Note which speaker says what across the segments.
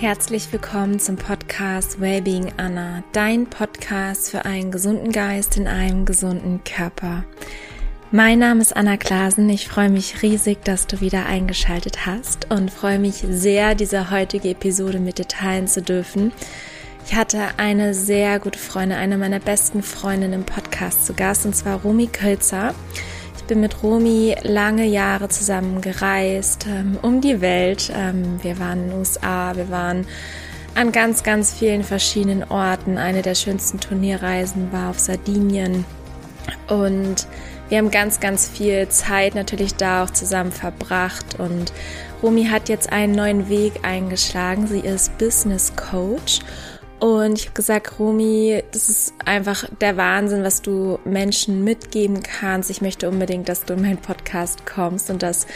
Speaker 1: Herzlich willkommen zum Podcast Wellbeing Anna, dein Podcast für einen gesunden Geist in einem gesunden Körper. Mein Name ist Anna Klasen. Ich freue mich riesig, dass du wieder eingeschaltet hast und freue mich sehr, diese heutige Episode mit dir teilen zu dürfen. Ich hatte eine sehr gute Freundin, eine meiner besten Freundinnen im Podcast zu Gast, und zwar Romy Kölzer bin mit Romy lange Jahre zusammen gereist, ähm, um die Welt. Ähm, wir waren in den USA, wir waren an ganz, ganz vielen verschiedenen Orten. Eine der schönsten Turnierreisen war auf Sardinien. Und wir haben ganz, ganz viel Zeit natürlich da auch zusammen verbracht. Und Romy hat jetzt einen neuen Weg eingeschlagen. Sie ist Business Coach und ich habe gesagt, Romy, das ist einfach der Wahnsinn, was du Menschen mitgeben kannst. Ich möchte unbedingt, dass du in meinen Podcast kommst und das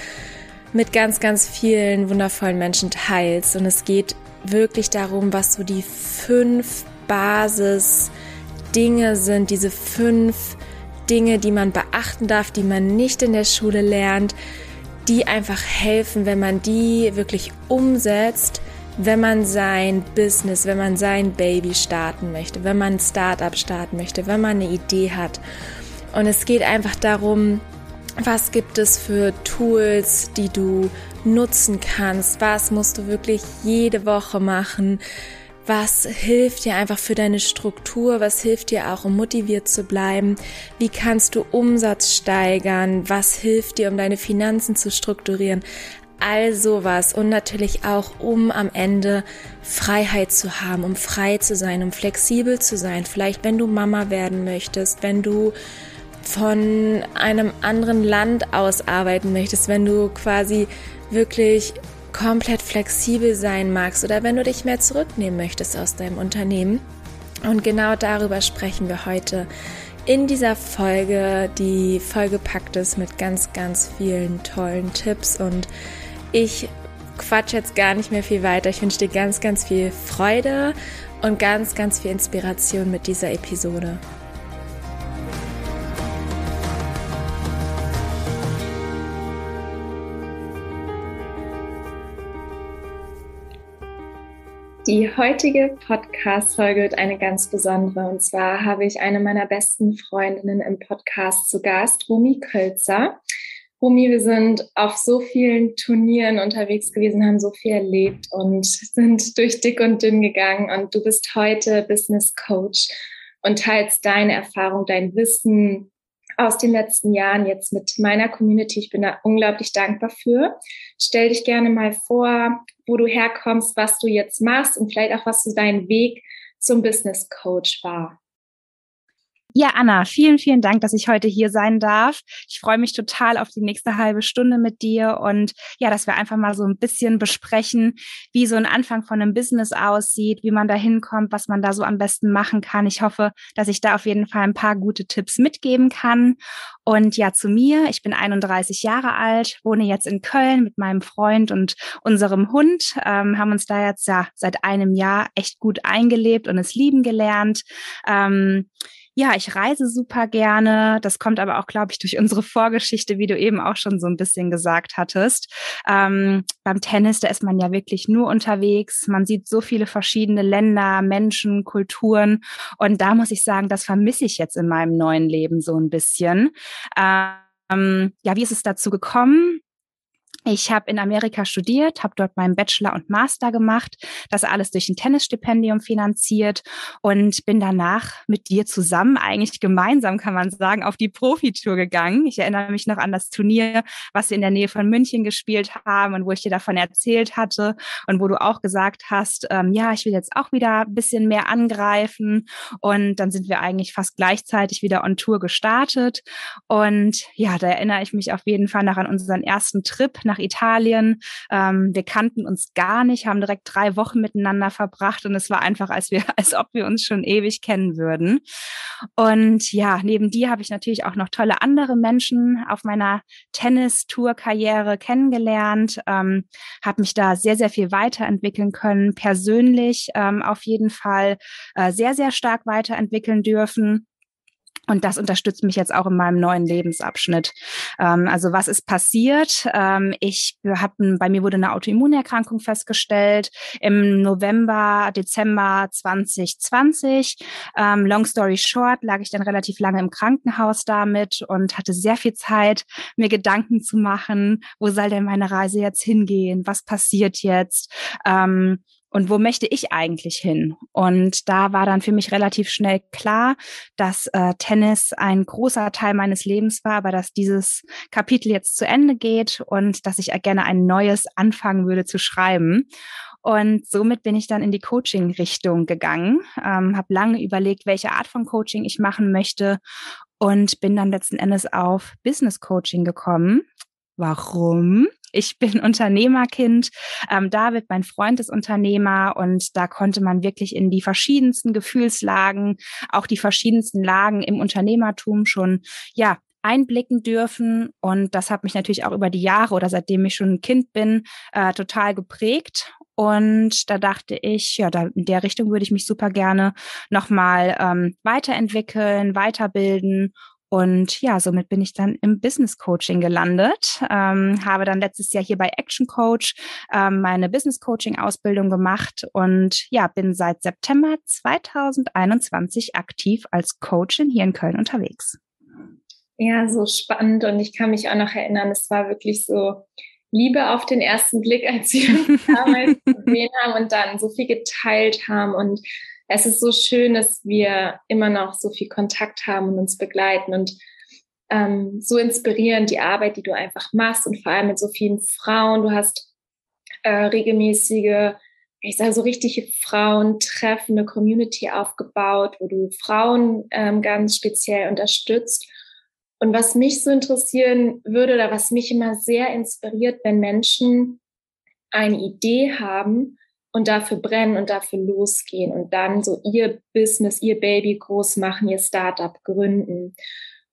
Speaker 1: mit ganz, ganz vielen wundervollen Menschen teilst. Und es geht wirklich darum, was so die fünf Basis-Dinge sind, diese fünf Dinge, die man beachten darf, die man nicht in der Schule lernt, die einfach helfen, wenn man die wirklich umsetzt wenn man sein Business, wenn man sein Baby starten möchte, wenn man ein Startup starten möchte, wenn man eine Idee hat. Und es geht einfach darum, was gibt es für Tools, die du nutzen kannst? Was musst du wirklich jede Woche machen? Was hilft dir einfach für deine Struktur? Was hilft dir auch, um motiviert zu bleiben? Wie kannst du Umsatz steigern? Was hilft dir, um deine Finanzen zu strukturieren? All sowas und natürlich auch, um am Ende Freiheit zu haben, um frei zu sein, um flexibel zu sein. Vielleicht, wenn du Mama werden möchtest, wenn du von einem anderen Land aus arbeiten möchtest, wenn du quasi wirklich komplett flexibel sein magst oder wenn du dich mehr zurücknehmen möchtest aus deinem Unternehmen. Und genau darüber sprechen wir heute in dieser Folge, die vollgepackt ist mit ganz, ganz vielen tollen Tipps und ich quatsch jetzt gar nicht mehr viel weiter. Ich wünsche dir ganz, ganz viel Freude und ganz, ganz viel Inspiration mit dieser Episode. Die heutige Podcast-Folge wird eine ganz besondere. Und zwar habe ich eine meiner besten Freundinnen im Podcast zu Gast, Romy Kölzer. Rumi, wir sind auf so vielen Turnieren unterwegs gewesen, haben so viel erlebt und sind durch dick und dünn gegangen. Und du bist heute Business Coach und teilst deine Erfahrung, dein Wissen aus den letzten Jahren jetzt mit meiner Community. Ich bin da unglaublich dankbar für. Stell dich gerne mal vor, wo du herkommst, was du jetzt machst und vielleicht auch, was so dein Weg zum Business Coach war.
Speaker 2: Ja, Anna, vielen, vielen Dank, dass ich heute hier sein darf. Ich freue mich total auf die nächste halbe Stunde mit dir und ja, dass wir einfach mal so ein bisschen besprechen, wie so ein Anfang von einem Business aussieht, wie man da hinkommt, was man da so am besten machen kann. Ich hoffe, dass ich da auf jeden Fall ein paar gute Tipps mitgeben kann. Und ja, zu mir. Ich bin 31 Jahre alt, wohne jetzt in Köln mit meinem Freund und unserem Hund, ähm, haben uns da jetzt ja seit einem Jahr echt gut eingelebt und es lieben gelernt. Ähm, ja, ich reise super gerne. Das kommt aber auch, glaube ich, durch unsere Vorgeschichte, wie du eben auch schon so ein bisschen gesagt hattest. Ähm, beim Tennis, da ist man ja wirklich nur unterwegs. Man sieht so viele verschiedene Länder, Menschen, Kulturen. Und da muss ich sagen, das vermisse ich jetzt in meinem neuen Leben so ein bisschen. Ähm, ja, wie ist es dazu gekommen? Ich habe in Amerika studiert, habe dort meinen Bachelor und Master gemacht, das alles durch ein Tennisstipendium finanziert und bin danach mit dir zusammen, eigentlich gemeinsam kann man sagen, auf die Profitour gegangen. Ich erinnere mich noch an das Turnier, was wir in der Nähe von München gespielt haben und wo ich dir davon erzählt hatte und wo du auch gesagt hast, ähm, ja, ich will jetzt auch wieder ein bisschen mehr angreifen und dann sind wir eigentlich fast gleichzeitig wieder on Tour gestartet und ja, da erinnere ich mich auf jeden Fall noch an unseren ersten Trip nach Italien. Ähm, wir kannten uns gar nicht, haben direkt drei Wochen miteinander verbracht und es war einfach, als wir, als ob wir uns schon ewig kennen würden. Und ja, neben dir habe ich natürlich auch noch tolle andere Menschen auf meiner Tennis-Tour-Karriere kennengelernt, ähm, habe mich da sehr, sehr viel weiterentwickeln können, persönlich ähm, auf jeden Fall äh, sehr, sehr stark weiterentwickeln dürfen Und das unterstützt mich jetzt auch in meinem neuen Lebensabschnitt. Ähm, also was ist passiert? Ähm, ich habe, bei mir wurde eine Autoimmunerkrankung festgestellt im November, Dezember 2020. Ähm, long story short, lag ich dann relativ lange im Krankenhaus damit und hatte sehr viel Zeit, mir Gedanken zu machen, wo soll denn meine Reise jetzt hingehen? Was passiert jetzt? Ähm, und wo möchte ich eigentlich hin? Und da war dann für mich relativ schnell klar, dass äh, Tennis ein großer Teil meines Lebens war, aber dass dieses Kapitel jetzt zu Ende geht und dass ich gerne ein neues anfangen würde zu schreiben. Und somit bin ich dann in die Coaching-Richtung gegangen, ähm, habe lange überlegt, welche Art von Coaching ich machen möchte und bin dann letzten Endes auf Business Coaching gekommen. Warum? Ich bin Unternehmerkind. Ähm, David, mein Freund, ist Unternehmer und da konnte man wirklich in die verschiedensten Gefühlslagen, auch die verschiedensten Lagen im Unternehmertum schon, ja, einblicken dürfen. Und das hat mich natürlich auch über die Jahre oder seitdem ich schon ein Kind bin, äh, total geprägt. Und da dachte ich, ja, da in der Richtung würde ich mich super gerne nochmal ähm, weiterentwickeln, weiterbilden und ja, somit bin ich dann im Business Coaching gelandet, ähm, habe dann letztes Jahr hier bei Action Coach ähm, meine Business Coaching Ausbildung gemacht und ja, bin seit September 2021 aktiv als Coachin hier in Köln unterwegs.
Speaker 3: Ja, so spannend und ich kann mich auch noch erinnern, es war wirklich so Liebe auf den ersten Blick, als wir uns damals gesehen haben und dann so viel geteilt haben und es ist so schön, dass wir immer noch so viel Kontakt haben und uns begleiten und ähm, so inspirierend die Arbeit, die du einfach machst und vor allem mit so vielen Frauen. Du hast äh, regelmäßige, ich sage so richtige Frauen treffende Community aufgebaut, wo du Frauen ähm, ganz speziell unterstützt. Und was mich so interessieren würde oder was mich immer sehr inspiriert, wenn Menschen eine Idee haben und dafür brennen und dafür losgehen und dann so ihr Business, ihr Baby groß machen, ihr Startup gründen.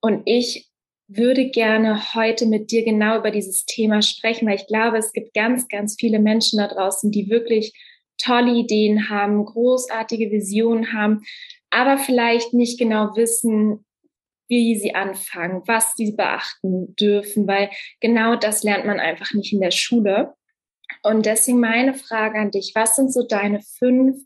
Speaker 3: Und ich würde gerne heute mit dir genau über dieses Thema sprechen, weil ich glaube, es gibt ganz, ganz viele Menschen da draußen, die wirklich tolle Ideen haben, großartige Visionen haben, aber vielleicht nicht genau wissen, wie sie anfangen, was sie beachten dürfen, weil genau das lernt man einfach nicht in der Schule. Und deswegen meine Frage an dich, was sind so deine fünf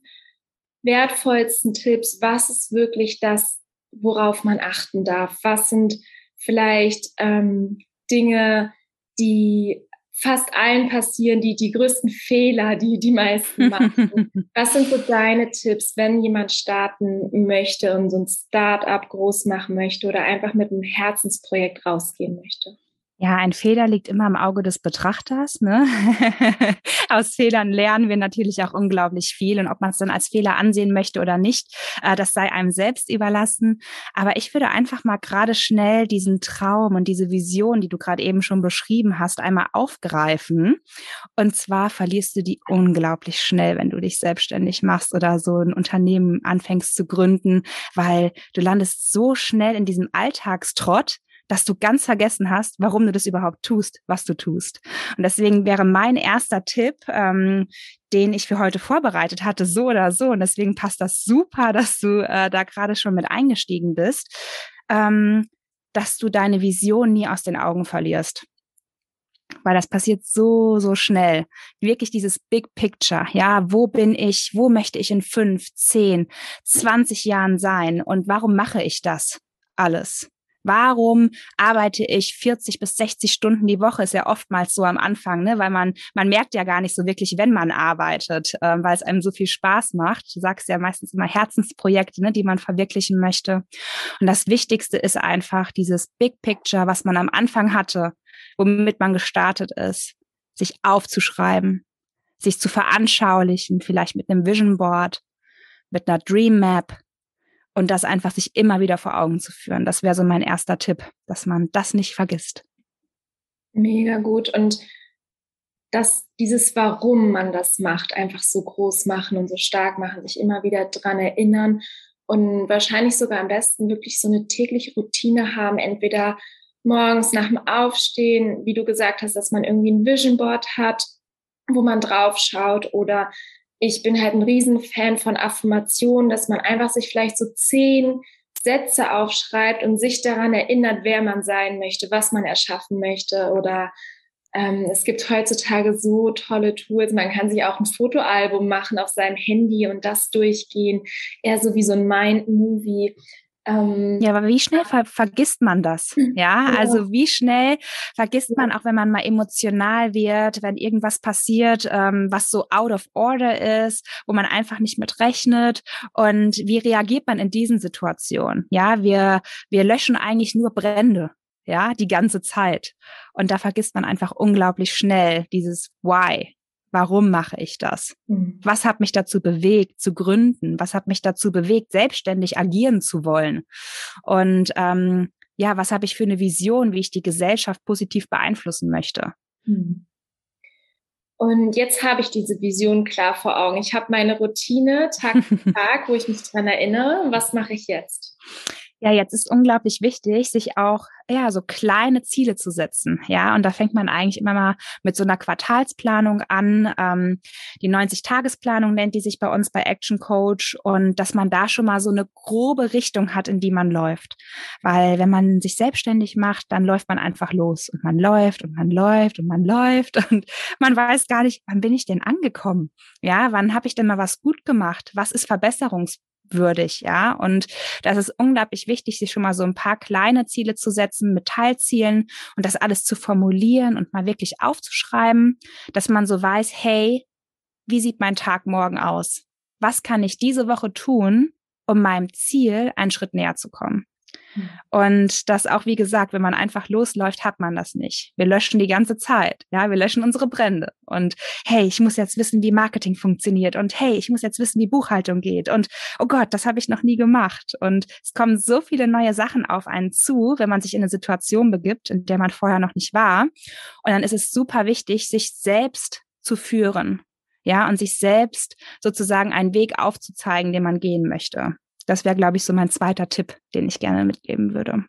Speaker 3: wertvollsten Tipps? Was ist wirklich das, worauf man achten darf? Was sind vielleicht ähm, Dinge, die fast allen passieren, die die größten Fehler, die die meisten machen. Was sind so deine Tipps, wenn jemand starten möchte und so ein Start-up groß machen möchte oder einfach mit einem Herzensprojekt rausgehen möchte?
Speaker 2: Ja, ein Fehler liegt immer im Auge des Betrachters. Ne? Aus Fehlern lernen wir natürlich auch unglaublich viel. Und ob man es dann als Fehler ansehen möchte oder nicht, äh, das sei einem selbst überlassen. Aber ich würde einfach mal gerade schnell diesen Traum und diese Vision, die du gerade eben schon beschrieben hast, einmal aufgreifen. Und zwar verlierst du die unglaublich schnell, wenn du dich selbstständig machst oder so ein Unternehmen anfängst zu gründen, weil du landest so schnell in diesem Alltagstrott, dass du ganz vergessen hast, warum du das überhaupt tust, was du tust. Und deswegen wäre mein erster Tipp, ähm, den ich für heute vorbereitet hatte, so oder so, und deswegen passt das super, dass du äh, da gerade schon mit eingestiegen bist, ähm, dass du deine Vision nie aus den Augen verlierst weil das passiert so, so schnell. Wirklich dieses Big Picture. Ja, wo bin ich? Wo möchte ich in fünf, zehn, zwanzig Jahren sein? Und warum mache ich das alles? Warum arbeite ich 40 bis 60 Stunden die Woche? Ist ja oftmals so am Anfang, ne? weil man, man merkt ja gar nicht so wirklich, wenn man arbeitet, äh, weil es einem so viel Spaß macht. Du sagst ja meistens immer Herzensprojekte, ne, die man verwirklichen möchte. Und das Wichtigste ist einfach dieses Big Picture, was man am Anfang hatte, womit man gestartet ist, sich aufzuschreiben, sich zu veranschaulichen, vielleicht mit einem Vision Board, mit einer Dream Map, und das einfach sich immer wieder vor Augen zu führen. Das wäre so mein erster Tipp, dass man das nicht vergisst.
Speaker 3: Mega gut. Und dass dieses Warum man das macht, einfach so groß machen und so stark machen, sich immer wieder dran erinnern und wahrscheinlich sogar am besten wirklich so eine tägliche Routine haben, entweder morgens nach dem Aufstehen, wie du gesagt hast, dass man irgendwie ein Vision Board hat, wo man drauf schaut oder ich bin halt ein Riesenfan von Affirmationen, dass man einfach sich vielleicht so zehn Sätze aufschreibt und sich daran erinnert, wer man sein möchte, was man erschaffen möchte oder ähm, es gibt heutzutage so tolle Tools. Man kann sich auch ein Fotoalbum machen auf seinem Handy und das durchgehen. Eher so wie so ein Mind-Movie.
Speaker 2: Ähm, ja, aber wie schnell ver vergisst man das? Ja, ja, also wie schnell vergisst man auch, wenn man mal emotional wird, wenn irgendwas passiert, ähm, was so out of order ist, wo man einfach nicht mit rechnet. Und wie reagiert man in diesen Situationen? Ja, wir, wir löschen eigentlich nur Brände ja, die ganze Zeit. Und da vergisst man einfach unglaublich schnell dieses Why. Warum mache ich das? Mhm. Was hat mich dazu bewegt, zu gründen? Was hat mich dazu bewegt, selbstständig agieren zu wollen? Und ähm, ja, was habe ich für eine Vision, wie ich die Gesellschaft positiv beeinflussen möchte? Mhm.
Speaker 3: Und jetzt habe ich diese Vision klar vor Augen. Ich habe meine Routine Tag für Tag, wo ich mich dran erinnere. Was mache ich jetzt?
Speaker 2: Ja, jetzt ist unglaublich wichtig, sich auch ja so kleine Ziele zu setzen. Ja, und da fängt man eigentlich immer mal mit so einer Quartalsplanung an. Ähm, die 90-Tagesplanung nennt die sich bei uns bei Action Coach und dass man da schon mal so eine grobe Richtung hat, in die man läuft. Weil wenn man sich selbstständig macht, dann läuft man einfach los und man läuft und man läuft und man läuft und man weiß gar nicht, wann bin ich denn angekommen? Ja, wann habe ich denn mal was gut gemacht? Was ist Verbesserungs würdig, ja. Und das ist unglaublich wichtig, sich schon mal so ein paar kleine Ziele zu setzen mit Teilzielen und das alles zu formulieren und mal wirklich aufzuschreiben, dass man so weiß, hey, wie sieht mein Tag morgen aus? Was kann ich diese Woche tun, um meinem Ziel einen Schritt näher zu kommen? Und das auch, wie gesagt, wenn man einfach losläuft, hat man das nicht. Wir löschen die ganze Zeit. Ja, wir löschen unsere Brände. Und hey, ich muss jetzt wissen, wie Marketing funktioniert. Und hey, ich muss jetzt wissen, wie Buchhaltung geht. Und oh Gott, das habe ich noch nie gemacht. Und es kommen so viele neue Sachen auf einen zu, wenn man sich in eine Situation begibt, in der man vorher noch nicht war. Und dann ist es super wichtig, sich selbst zu führen. Ja, und sich selbst sozusagen einen Weg aufzuzeigen, den man gehen möchte. Das wäre, glaube ich, so mein zweiter Tipp, den ich gerne mitgeben würde.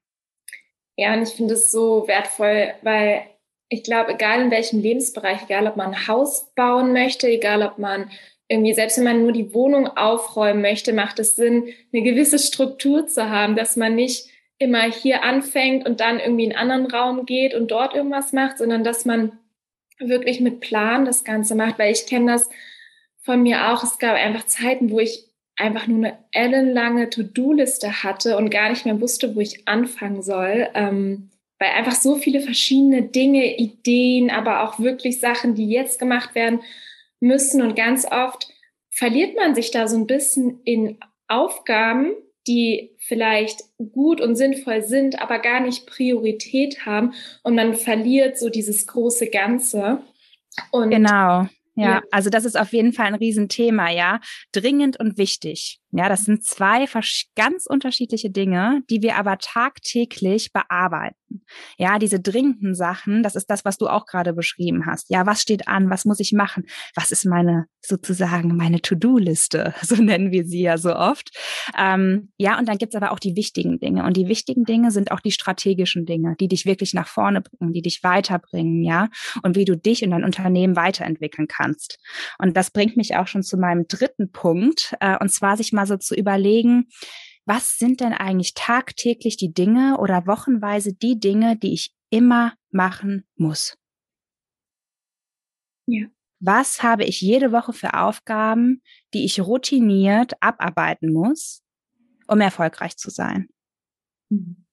Speaker 3: Ja, und ich finde es so wertvoll, weil ich glaube, egal in welchem Lebensbereich, egal ob man ein Haus bauen möchte, egal ob man irgendwie, selbst wenn man nur die Wohnung aufräumen möchte, macht es Sinn, eine gewisse Struktur zu haben, dass man nicht immer hier anfängt und dann irgendwie in einen anderen Raum geht und dort irgendwas macht, sondern dass man wirklich mit Plan das Ganze macht, weil ich kenne das von mir auch. Es gab einfach Zeiten, wo ich einfach nur eine ellenlange To-Do-Liste hatte und gar nicht mehr wusste, wo ich anfangen soll. Ähm, weil einfach so viele verschiedene Dinge, Ideen, aber auch wirklich Sachen, die jetzt gemacht werden müssen. Und ganz oft verliert man sich da so ein bisschen in Aufgaben, die vielleicht gut und sinnvoll sind, aber gar nicht Priorität haben. Und man verliert so dieses große Ganze.
Speaker 2: Und genau. Ja, ja, also das ist auf jeden Fall ein Riesenthema, ja. Dringend und wichtig. Ja, das sind zwei ganz unterschiedliche Dinge, die wir aber tagtäglich bearbeiten. Ja, diese dringenden Sachen, das ist das, was du auch gerade beschrieben hast. Ja, was steht an? Was muss ich machen? Was ist meine sozusagen meine To-Do-Liste? So nennen wir sie ja so oft. Ähm, ja, und dann gibt's aber auch die wichtigen Dinge. Und die wichtigen Dinge sind auch die strategischen Dinge, die dich wirklich nach vorne bringen, die dich weiterbringen, ja, und wie du dich und dein Unternehmen weiterentwickeln kannst. Und das bringt mich auch schon zu meinem dritten Punkt, äh, und zwar sich mal so zu überlegen, was sind denn eigentlich tagtäglich die Dinge oder wochenweise die Dinge, die ich immer machen muss? Ja. Was habe ich jede Woche für Aufgaben, die ich routiniert abarbeiten muss, um erfolgreich zu sein? Mhm.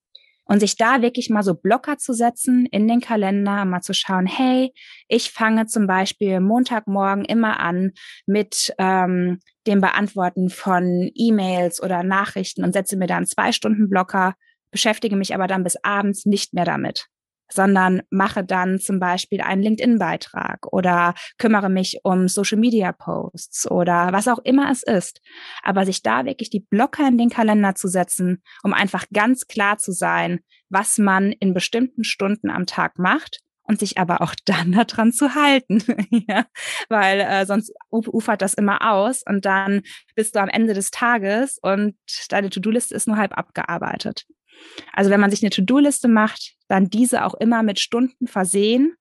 Speaker 2: Und sich da wirklich mal so Blocker zu setzen in den Kalender, mal zu schauen, hey, ich fange zum Beispiel Montagmorgen immer an mit ähm, dem Beantworten von E-Mails oder Nachrichten und setze mir dann zwei Stunden Blocker, beschäftige mich aber dann bis abends nicht mehr damit sondern mache dann zum Beispiel einen LinkedIn-Beitrag oder kümmere mich um Social-Media-Posts oder was auch immer es ist. Aber sich da wirklich die Blocker in den Kalender zu setzen, um einfach ganz klar zu sein, was man in bestimmten Stunden am Tag macht und sich aber auch dann daran zu halten, ja, weil äh, sonst ufert das immer aus und dann bist du am Ende des Tages und deine To-Do-Liste ist nur halb abgearbeitet. Also wenn man sich eine To-Do-Liste macht, dann diese auch immer mit Stunden versehen.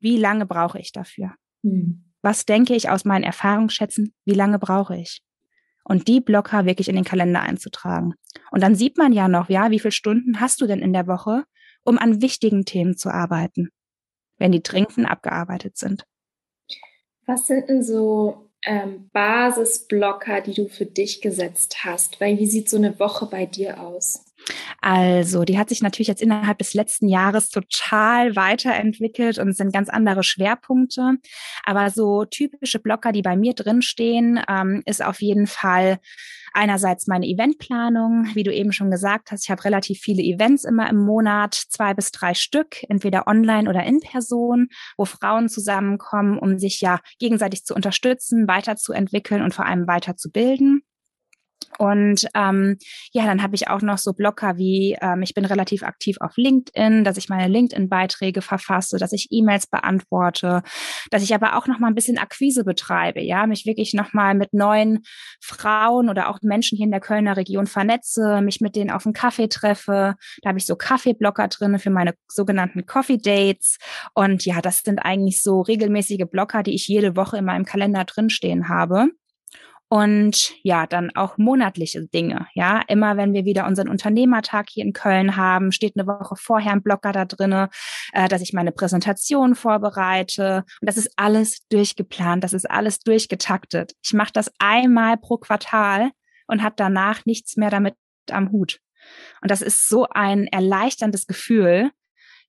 Speaker 2: Wie lange brauche ich dafür? Hm. Was denke ich aus meinen Erfahrungsschätzen? Wie lange brauche ich? und die Blocker wirklich in den Kalender einzutragen. Und dann sieht man ja noch, ja, wie viele Stunden hast du denn in der Woche, um an wichtigen Themen zu arbeiten, wenn die dringenden abgearbeitet sind.
Speaker 3: Was sind denn so ähm, Basisblocker, die du für dich gesetzt hast? Weil wie sieht so eine Woche bei dir aus?
Speaker 2: Also, die hat sich natürlich jetzt innerhalb des letzten Jahres total weiterentwickelt und es sind ganz andere Schwerpunkte. Aber so typische Blocker, die bei mir drinstehen, ähm, ist auf jeden Fall einerseits meine Eventplanung, wie du eben schon gesagt hast. Ich habe relativ viele Events immer im Monat, zwei bis drei Stück, entweder online oder in Person, wo Frauen zusammenkommen, um sich ja gegenseitig zu unterstützen, weiterzuentwickeln und vor allem weiterzubilden. Und ähm, ja, dann habe ich auch noch so Blocker wie, ähm, ich bin relativ aktiv auf LinkedIn, dass ich meine LinkedIn-Beiträge verfasse, dass ich E-Mails beantworte, dass ich aber auch noch mal ein bisschen Akquise betreibe, ja, mich wirklich noch mal mit neuen Frauen oder auch Menschen hier in der Kölner Region vernetze, mich mit denen auf einen Kaffee treffe. Da habe ich so Kaffeeblocker drin für meine sogenannten Coffee Dates. Und ja, das sind eigentlich so regelmäßige Blocker, die ich jede Woche in meinem Kalender drinstehen habe. Und ja, dann auch monatliche Dinge. Ja, immer wenn wir wieder unseren Unternehmertag hier in Köln haben, steht eine Woche vorher ein Blocker da drinne, äh, dass ich meine Präsentation vorbereite. Und das ist alles durchgeplant, das ist alles durchgetaktet. Ich mache das einmal pro Quartal und habe danach nichts mehr damit am Hut. Und das ist so ein erleichterndes Gefühl,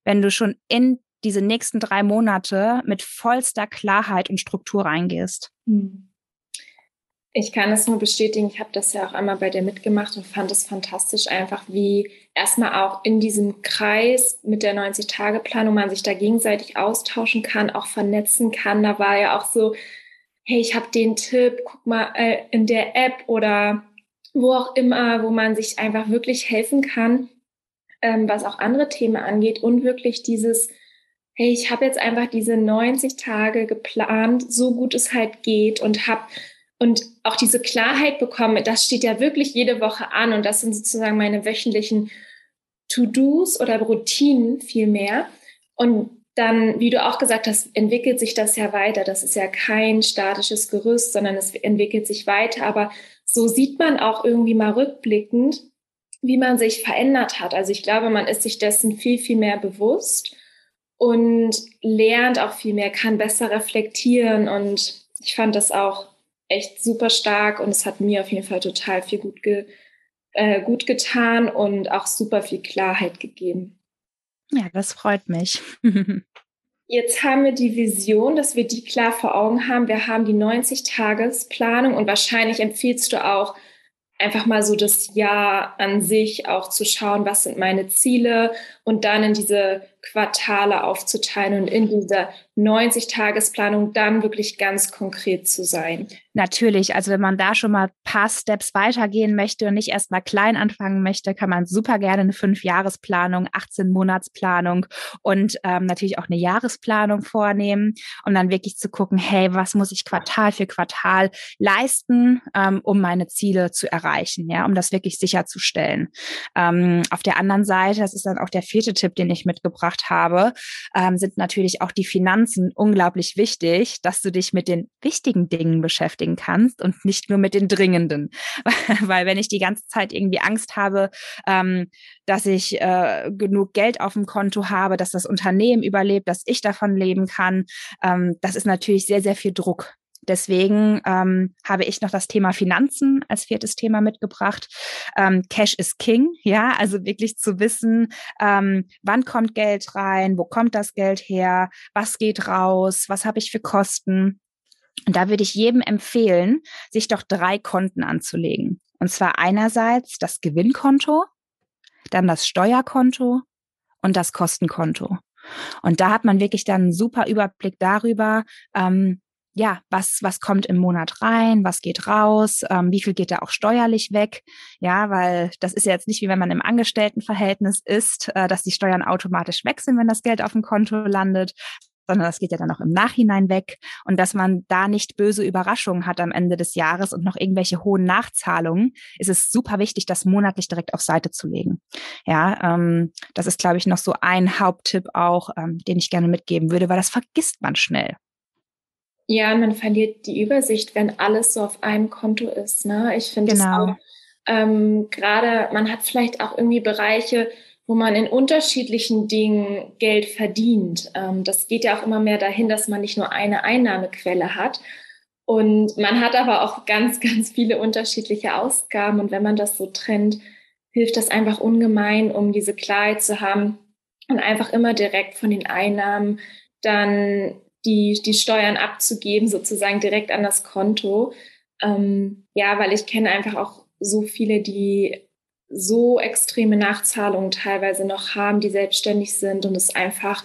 Speaker 2: wenn du schon in diese nächsten drei Monate mit vollster Klarheit und Struktur reingehst. Mhm.
Speaker 3: Ich kann es nur bestätigen, ich habe das ja auch einmal bei dir mitgemacht und fand es fantastisch, einfach wie erstmal auch in diesem Kreis mit der 90-Tage-Planung man sich da gegenseitig austauschen kann, auch vernetzen kann. Da war ja auch so, hey, ich habe den Tipp, guck mal äh, in der App oder wo auch immer, wo man sich einfach wirklich helfen kann, ähm, was auch andere Themen angeht und wirklich dieses, hey, ich habe jetzt einfach diese 90 Tage geplant, so gut es halt geht und habe und auch diese Klarheit bekomme, das steht ja wirklich jede Woche an und das sind sozusagen meine wöchentlichen To-Dos oder Routinen viel mehr. Und dann, wie du auch gesagt hast, entwickelt sich das ja weiter. Das ist ja kein statisches Gerüst, sondern es entwickelt sich weiter. Aber so sieht man auch irgendwie mal rückblickend, wie man sich verändert hat. Also ich glaube, man ist sich dessen viel, viel mehr bewusst und lernt auch viel mehr, kann besser reflektieren. Und ich fand das auch echt super stark und es hat mir auf jeden Fall total viel gut, ge, äh, gut getan und auch super viel Klarheit gegeben.
Speaker 2: Ja, das freut mich.
Speaker 3: Jetzt haben wir die Vision, dass wir die klar vor Augen haben. Wir haben die 90-Tages-Planung und wahrscheinlich empfiehlst du auch, einfach mal so das Jahr an sich auch zu schauen, was sind meine Ziele und dann in diese Quartale aufzuteilen und in dieser 90-Tagesplanung dann wirklich ganz konkret zu sein.
Speaker 2: Natürlich, also wenn man da schon mal ein paar Steps weitergehen möchte und nicht erst mal klein anfangen möchte, kann man super gerne eine Fünf-Jahresplanung, 18-Monatsplanung und ähm, natürlich auch eine Jahresplanung vornehmen und dann wirklich zu gucken, hey, was muss ich Quartal für Quartal leisten, ähm, um meine Ziele zu erreichen, ja, um das wirklich sicherzustellen. Ähm, auf der anderen Seite, das ist dann auch der vierte Tipp, den ich mitgebracht habe, ähm, sind natürlich auch die Finanzen unglaublich wichtig, dass du dich mit den wichtigen Dingen beschäftigen kannst und nicht nur mit den dringenden. Weil wenn ich die ganze Zeit irgendwie Angst habe, ähm, dass ich äh, genug Geld auf dem Konto habe, dass das Unternehmen überlebt, dass ich davon leben kann, ähm, das ist natürlich sehr, sehr viel Druck. Deswegen ähm, habe ich noch das Thema Finanzen als viertes Thema mitgebracht. Ähm, Cash is King, ja, also wirklich zu wissen, ähm, wann kommt Geld rein, wo kommt das Geld her, was geht raus, was habe ich für Kosten. Und da würde ich jedem empfehlen, sich doch drei Konten anzulegen. Und zwar einerseits das Gewinnkonto, dann das Steuerkonto und das Kostenkonto. Und da hat man wirklich dann einen super Überblick darüber, ähm, ja, was, was kommt im Monat rein, was geht raus, ähm, wie viel geht da auch steuerlich weg. Ja, weil das ist ja jetzt nicht wie wenn man im Angestelltenverhältnis ist, äh, dass die Steuern automatisch weg sind, wenn das Geld auf dem Konto landet, sondern das geht ja dann auch im Nachhinein weg und dass man da nicht böse Überraschungen hat am Ende des Jahres und noch irgendwelche hohen Nachzahlungen, ist es super wichtig, das monatlich direkt auf Seite zu legen. Ja, ähm, das ist, glaube ich, noch so ein Haupttipp auch, ähm, den ich gerne mitgeben würde, weil das vergisst man schnell.
Speaker 3: Ja, man verliert die Übersicht, wenn alles so auf einem Konto ist. Ne? Ich finde genau. auch ähm, gerade, man hat vielleicht auch irgendwie Bereiche, wo man in unterschiedlichen Dingen Geld verdient. Ähm, das geht ja auch immer mehr dahin, dass man nicht nur eine Einnahmequelle hat. Und man hat aber auch ganz, ganz viele unterschiedliche Ausgaben. Und wenn man das so trennt, hilft das einfach ungemein, um diese Klarheit zu haben und einfach immer direkt von den Einnahmen dann die, die Steuern abzugeben, sozusagen direkt an das Konto. Ähm, ja, weil ich kenne einfach auch so viele, die so extreme Nachzahlungen teilweise noch haben, die selbstständig sind und es einfach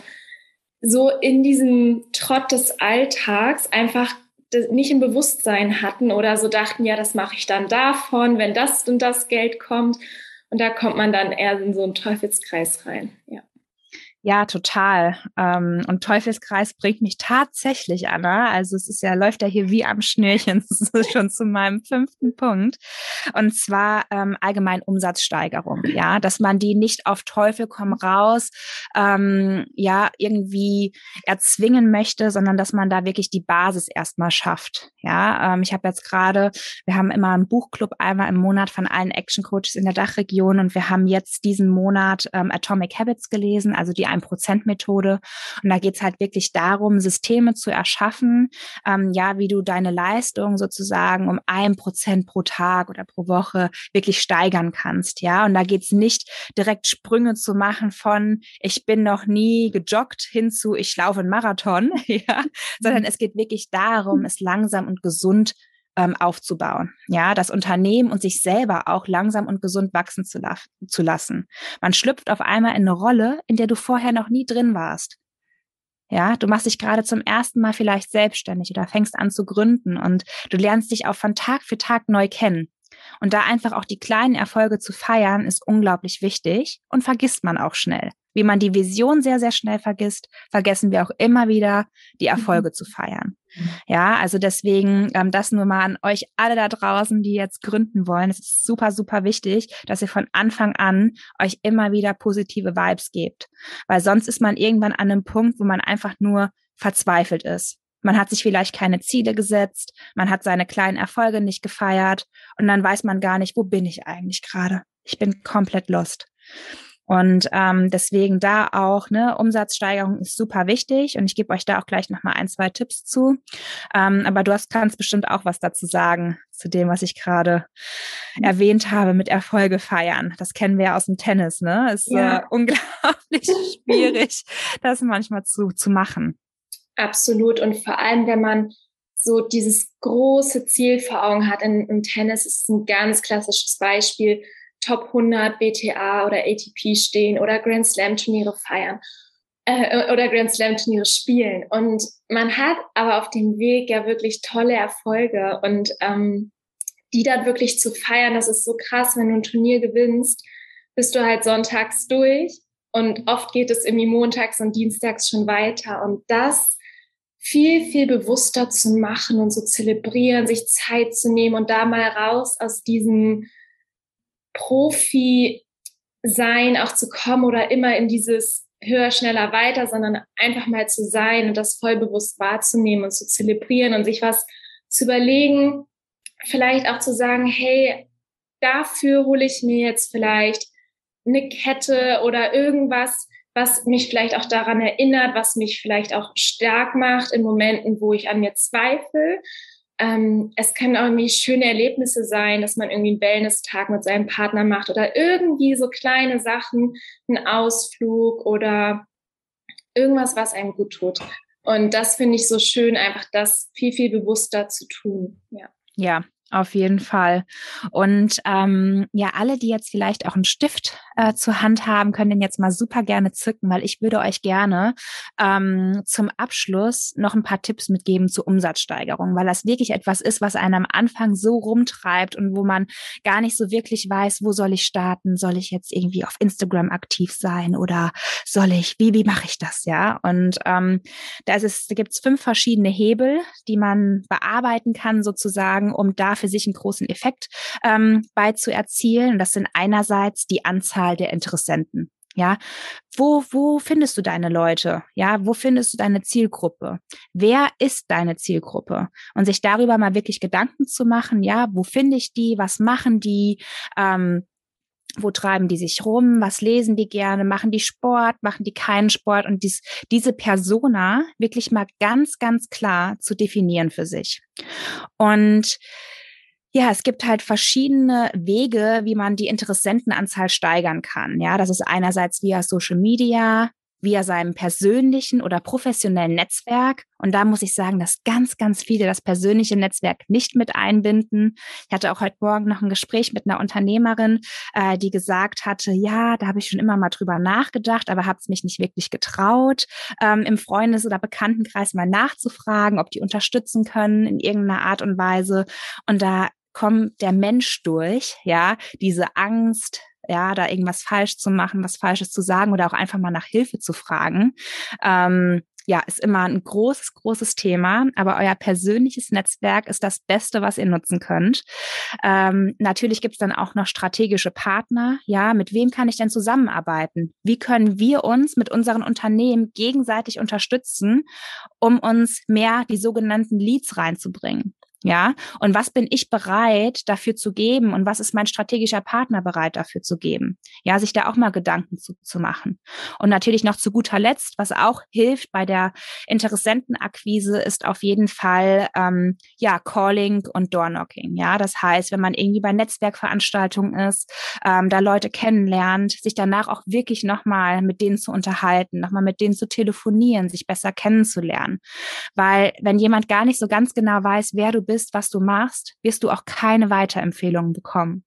Speaker 3: so in diesem Trott des Alltags einfach nicht im Bewusstsein hatten oder so dachten, ja, das mache ich dann davon, wenn das und das Geld kommt. Und da kommt man dann eher in so einen Teufelskreis rein. Ja.
Speaker 2: Ja, total. Ähm, und Teufelskreis bringt mich tatsächlich, Anna. Also es ist ja, läuft ja hier wie am Schnürchen. Das ist schon zu meinem fünften Punkt. Und zwar ähm, allgemein Umsatzsteigerung. Ja, dass man die nicht auf Teufel komm raus, ähm, ja, irgendwie erzwingen möchte, sondern dass man da wirklich die Basis erstmal schafft. Ja, ähm, ich habe jetzt gerade, wir haben immer einen Buchclub einmal im Monat von allen Action Coaches in der Dachregion und wir haben jetzt diesen Monat ähm, Atomic Habits gelesen, also die 1%-Methode. Und da geht es halt wirklich darum, Systeme zu erschaffen, ähm, ja, wie du deine Leistung sozusagen um ein Prozent pro Tag oder pro Woche wirklich steigern kannst. Ja, und da geht es nicht direkt Sprünge zu machen von ich bin noch nie gejoggt hin zu ich laufe einen Marathon, ja, sondern mhm. es geht wirklich darum, es langsam und gesund ähm, aufzubauen. Ja, das Unternehmen und sich selber auch langsam und gesund wachsen zu, la zu lassen. Man schlüpft auf einmal in eine Rolle, in der du vorher noch nie drin warst. Ja, du machst dich gerade zum ersten Mal vielleicht selbstständig oder fängst an zu gründen und du lernst dich auch von Tag für Tag neu kennen. Und da einfach auch die kleinen Erfolge zu feiern, ist unglaublich wichtig und vergisst man auch schnell. Wie man die Vision sehr, sehr schnell vergisst, vergessen wir auch immer wieder, die Erfolge mhm. zu feiern. Mhm. Ja, also deswegen ähm, das nur mal an euch alle da draußen, die jetzt gründen wollen. Es ist super, super wichtig, dass ihr von Anfang an euch immer wieder positive Vibes gebt. Weil sonst ist man irgendwann an einem Punkt, wo man einfach nur verzweifelt ist. Man hat sich vielleicht keine Ziele gesetzt, man hat seine kleinen Erfolge nicht gefeiert und dann weiß man gar nicht, wo bin ich eigentlich gerade. Ich bin komplett lost. Und ähm, deswegen da auch, ne, Umsatzsteigerung ist super wichtig und ich gebe euch da auch gleich nochmal ein, zwei Tipps zu. Ähm, aber du hast, kannst bestimmt auch was dazu sagen, zu dem, was ich gerade erwähnt habe mit Erfolge feiern. Das kennen wir ja aus dem Tennis, ne? Ist ja. äh, unglaublich schwierig, das manchmal zu, zu machen.
Speaker 3: Absolut. Und vor allem, wenn man so dieses große Ziel vor Augen hat. Im Tennis ist es ein ganz klassisches Beispiel. Top 100 BTA oder ATP stehen oder Grand Slam Turniere feiern äh, oder Grand Slam Turniere spielen. Und man hat aber auf dem Weg ja wirklich tolle Erfolge und ähm, die dann wirklich zu feiern, das ist so krass, wenn du ein Turnier gewinnst, bist du halt sonntags durch und oft geht es irgendwie montags und dienstags schon weiter und das viel, viel bewusster zu machen und so zelebrieren, sich Zeit zu nehmen und da mal raus aus diesem Profi-Sein auch zu kommen oder immer in dieses höher, schneller, weiter, sondern einfach mal zu sein und das voll bewusst wahrzunehmen und zu zelebrieren und sich was zu überlegen, vielleicht auch zu sagen, hey, dafür hole ich mir jetzt vielleicht eine Kette oder irgendwas, was mich vielleicht auch daran erinnert, was mich vielleicht auch stark macht in Momenten, wo ich an mir zweifle. Ähm, es können auch irgendwie schöne Erlebnisse sein, dass man irgendwie einen Wellness-Tag mit seinem Partner macht oder irgendwie so kleine Sachen, ein Ausflug oder irgendwas, was einem gut tut. Und das finde ich so schön, einfach das viel, viel bewusster zu tun. Ja.
Speaker 2: Ja, auf jeden Fall. Und ähm, ja, alle, die jetzt vielleicht auch einen Stift äh, zur Hand haben, können den jetzt mal super gerne zücken, weil ich würde euch gerne ähm, zum Abschluss noch ein paar Tipps mitgeben zur Umsatzsteigerung, weil das wirklich etwas ist, was einen am Anfang so rumtreibt und wo man gar nicht so wirklich weiß, wo soll ich starten? Soll ich jetzt irgendwie auf Instagram aktiv sein oder soll ich, wie, wie mache ich das, ja? Und ähm, da, ist es, da gibt es fünf verschiedene Hebel, die man bearbeiten kann, sozusagen, um da für sich einen großen Effekt ähm, bei zu erzielen. Und das sind einerseits die Anzahl der Interessenten. Ja, wo, wo findest du deine Leute? Ja, wo findest du deine Zielgruppe? Wer ist deine Zielgruppe? Und sich darüber mal wirklich Gedanken zu machen, ja, wo finde ich die? Was machen die? Ähm, wo treiben die sich rum, was lesen die gerne, machen die Sport, machen die keinen Sport und dies, diese Persona wirklich mal ganz, ganz klar zu definieren für sich. Und ja, es gibt halt verschiedene Wege, wie man die Interessentenanzahl steigern kann. Ja, das ist einerseits via Social Media, via seinem persönlichen oder professionellen Netzwerk. Und da muss ich sagen, dass ganz, ganz viele das persönliche Netzwerk nicht mit einbinden. Ich hatte auch heute Morgen noch ein Gespräch mit einer Unternehmerin, äh, die gesagt hatte, ja, da habe ich schon immer mal drüber nachgedacht, aber habe es mich nicht wirklich getraut, ähm, im Freundes- oder Bekanntenkreis mal nachzufragen, ob die unterstützen können in irgendeiner Art und Weise. Und da kommt der Mensch durch, ja, diese Angst, ja, da irgendwas falsch zu machen, was Falsches zu sagen oder auch einfach mal nach Hilfe zu fragen. Ähm, ja, ist immer ein großes, großes Thema, aber euer persönliches Netzwerk ist das Beste, was ihr nutzen könnt. Ähm, natürlich gibt es dann auch noch strategische Partner. Ja, mit wem kann ich denn zusammenarbeiten? Wie können wir uns mit unseren Unternehmen gegenseitig unterstützen, um uns mehr die sogenannten Leads reinzubringen? Ja, und was bin ich bereit dafür zu geben und was ist mein strategischer Partner bereit dafür zu geben? Ja, sich da auch mal Gedanken zu, zu machen. Und natürlich noch zu guter Letzt, was auch hilft bei der Interessentenakquise, ist auf jeden Fall ähm, ja Calling und Doorknocking. Ja, das heißt, wenn man irgendwie bei Netzwerkveranstaltungen ist, ähm, da Leute kennenlernt, sich danach auch wirklich nochmal mit denen zu unterhalten, nochmal mit denen zu telefonieren, sich besser kennenzulernen. Weil wenn jemand gar nicht so ganz genau weiß, wer du bist, was du machst, wirst du auch keine Weiterempfehlungen bekommen.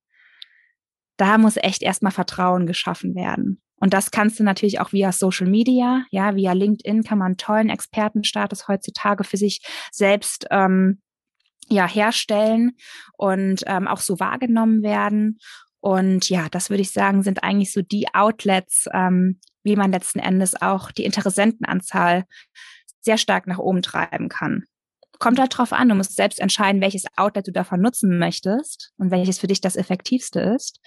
Speaker 2: Da muss echt erstmal Vertrauen geschaffen werden. Und das kannst du natürlich auch via Social Media, ja, via LinkedIn kann man einen tollen Expertenstatus heutzutage für sich selbst ähm, ja herstellen und ähm, auch so wahrgenommen werden. Und ja, das würde ich sagen, sind eigentlich so die Outlets, ähm, wie man letzten Endes auch die Interessentenanzahl sehr stark nach oben treiben kann. Kommt halt drauf an, du musst selbst entscheiden, welches Outlet du davon nutzen möchtest und welches für dich das effektivste ist.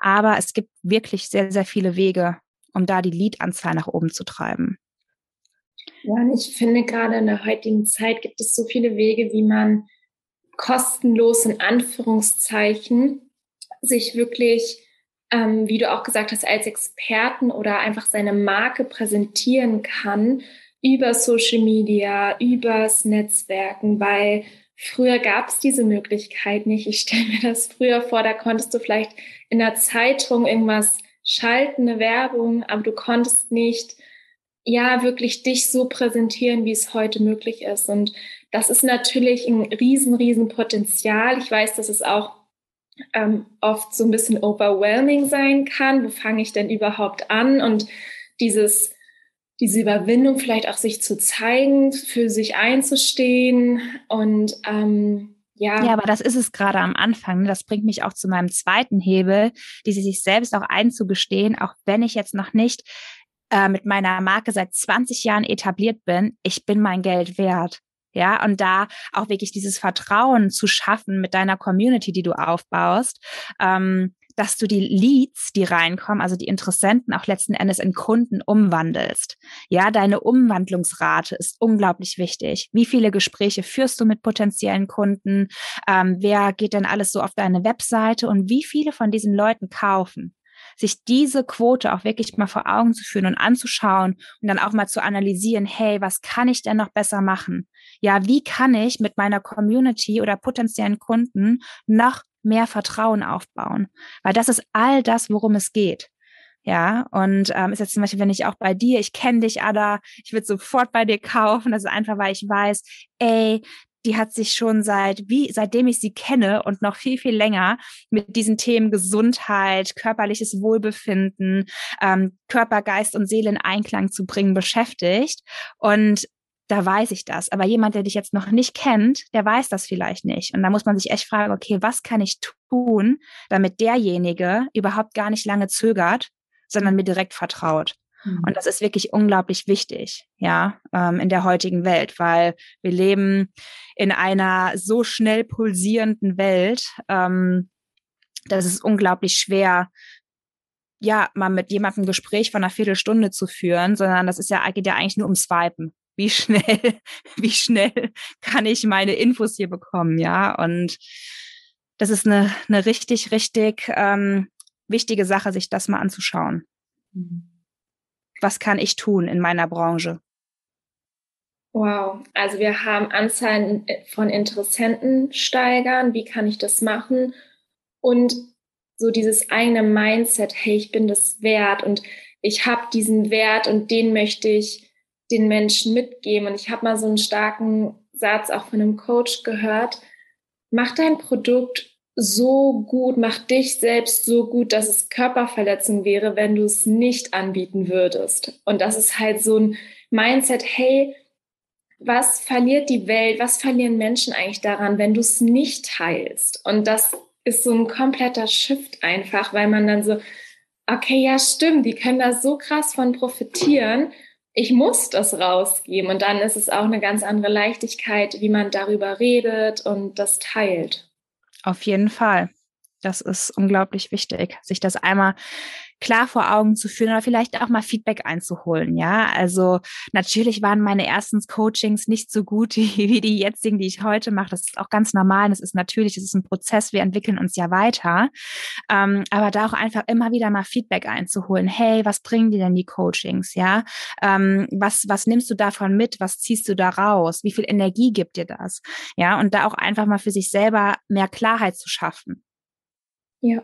Speaker 2: Aber es gibt wirklich sehr, sehr viele Wege, um da die Lead-Anzahl nach oben zu treiben.
Speaker 3: Ja, und ich finde gerade in der heutigen Zeit gibt es so viele Wege, wie man kostenlos in Anführungszeichen sich wirklich, ähm, wie du auch gesagt hast, als Experten oder einfach seine Marke präsentieren kann über Social Media, übers Netzwerken, weil früher gab es diese Möglichkeit nicht. Ich stelle mir das früher vor, da konntest du vielleicht in der Zeitung irgendwas schalten, eine Werbung, aber du konntest nicht ja wirklich dich so präsentieren, wie es heute möglich ist. Und das ist natürlich ein riesen, riesen Potenzial. Ich weiß, dass es auch ähm, oft so ein bisschen overwhelming sein kann. Wo fange ich denn überhaupt an? Und dieses diese Überwindung vielleicht auch sich zu zeigen, für sich einzustehen und ähm, ja.
Speaker 2: Ja, aber das ist es gerade am Anfang. Das bringt mich auch zu meinem zweiten Hebel, die sich selbst auch einzugestehen, auch wenn ich jetzt noch nicht äh, mit meiner Marke seit 20 Jahren etabliert bin, ich bin mein Geld wert. Ja, und da auch wirklich dieses Vertrauen zu schaffen mit deiner Community, die du aufbaust, ähm, dass du die Leads, die reinkommen, also die Interessenten auch letzten Endes in Kunden umwandelst. Ja, deine Umwandlungsrate ist unglaublich wichtig. Wie viele Gespräche führst du mit potenziellen Kunden? Ähm, wer geht denn alles so auf deine Webseite und wie viele von diesen Leuten kaufen? sich diese Quote auch wirklich mal vor Augen zu führen und anzuschauen und dann auch mal zu analysieren, hey, was kann ich denn noch besser machen? Ja, wie kann ich mit meiner Community oder potenziellen Kunden noch mehr Vertrauen aufbauen. Weil das ist all das, worum es geht. Ja, und ähm, ist jetzt zum Beispiel, wenn ich auch bei dir, ich kenne dich, Ada, ich würde sofort bei dir kaufen. Das ist einfach, weil ich weiß, ey, die hat sich schon seit wie seitdem ich sie kenne und noch viel viel länger mit diesen Themen Gesundheit, körperliches Wohlbefinden, ähm, Körper, Geist und Seele in Einklang zu bringen beschäftigt und da weiß ich das. Aber jemand, der dich jetzt noch nicht kennt, der weiß das vielleicht nicht. Und da muss man sich echt fragen, okay, was kann ich tun, damit derjenige überhaupt gar nicht lange zögert, sondern mir direkt vertraut. Mhm. Und das ist wirklich unglaublich wichtig, ja, ähm, in der heutigen Welt, weil wir leben in einer so schnell pulsierenden Welt, ähm, dass es unglaublich schwer ja, mal mit jemandem ein Gespräch von einer Viertelstunde zu führen, sondern das ist ja, geht ja eigentlich nur ums Swipen. Wie schnell, wie schnell kann ich meine Infos hier bekommen, ja? Und das ist eine, eine richtig, richtig ähm, wichtige Sache, sich das mal anzuschauen. Mhm. Was kann ich tun in meiner Branche?
Speaker 3: Wow, also wir haben Anzahlen von Interessenten steigern. Wie kann ich das machen? Und so dieses eigene Mindset, hey, ich bin das wert und ich habe diesen Wert und den möchte ich den Menschen mitgeben. Und ich habe mal so einen starken Satz auch von einem Coach gehört. Mach dein Produkt so gut, mach dich selbst so gut, dass es Körperverletzung wäre, wenn du es nicht anbieten würdest. Und das ist halt so ein Mindset, hey, was verliert die Welt, was verlieren Menschen eigentlich daran, wenn du es nicht teilst? Und das ist so ein kompletter Shift einfach, weil man dann so, okay, ja, stimmt, die können da so krass von profitieren. Ich muss das rausgeben. Und dann ist es auch eine ganz andere Leichtigkeit, wie man darüber redet und das teilt.
Speaker 2: Auf jeden Fall. Das ist unglaublich wichtig, sich das einmal klar vor Augen zu führen oder vielleicht auch mal Feedback einzuholen. Ja, also natürlich waren meine ersten Coachings nicht so gut wie die jetzigen, die ich heute mache. Das ist auch ganz normal. Das ist natürlich, das ist ein Prozess. Wir entwickeln uns ja weiter. Ähm, aber da auch einfach immer wieder mal Feedback einzuholen. Hey, was bringen dir denn die Coachings? Ja, ähm, was, was nimmst du davon mit? Was ziehst du da raus? Wie viel Energie gibt dir das? Ja, und da auch einfach mal für sich selber mehr Klarheit zu schaffen.
Speaker 3: Ja,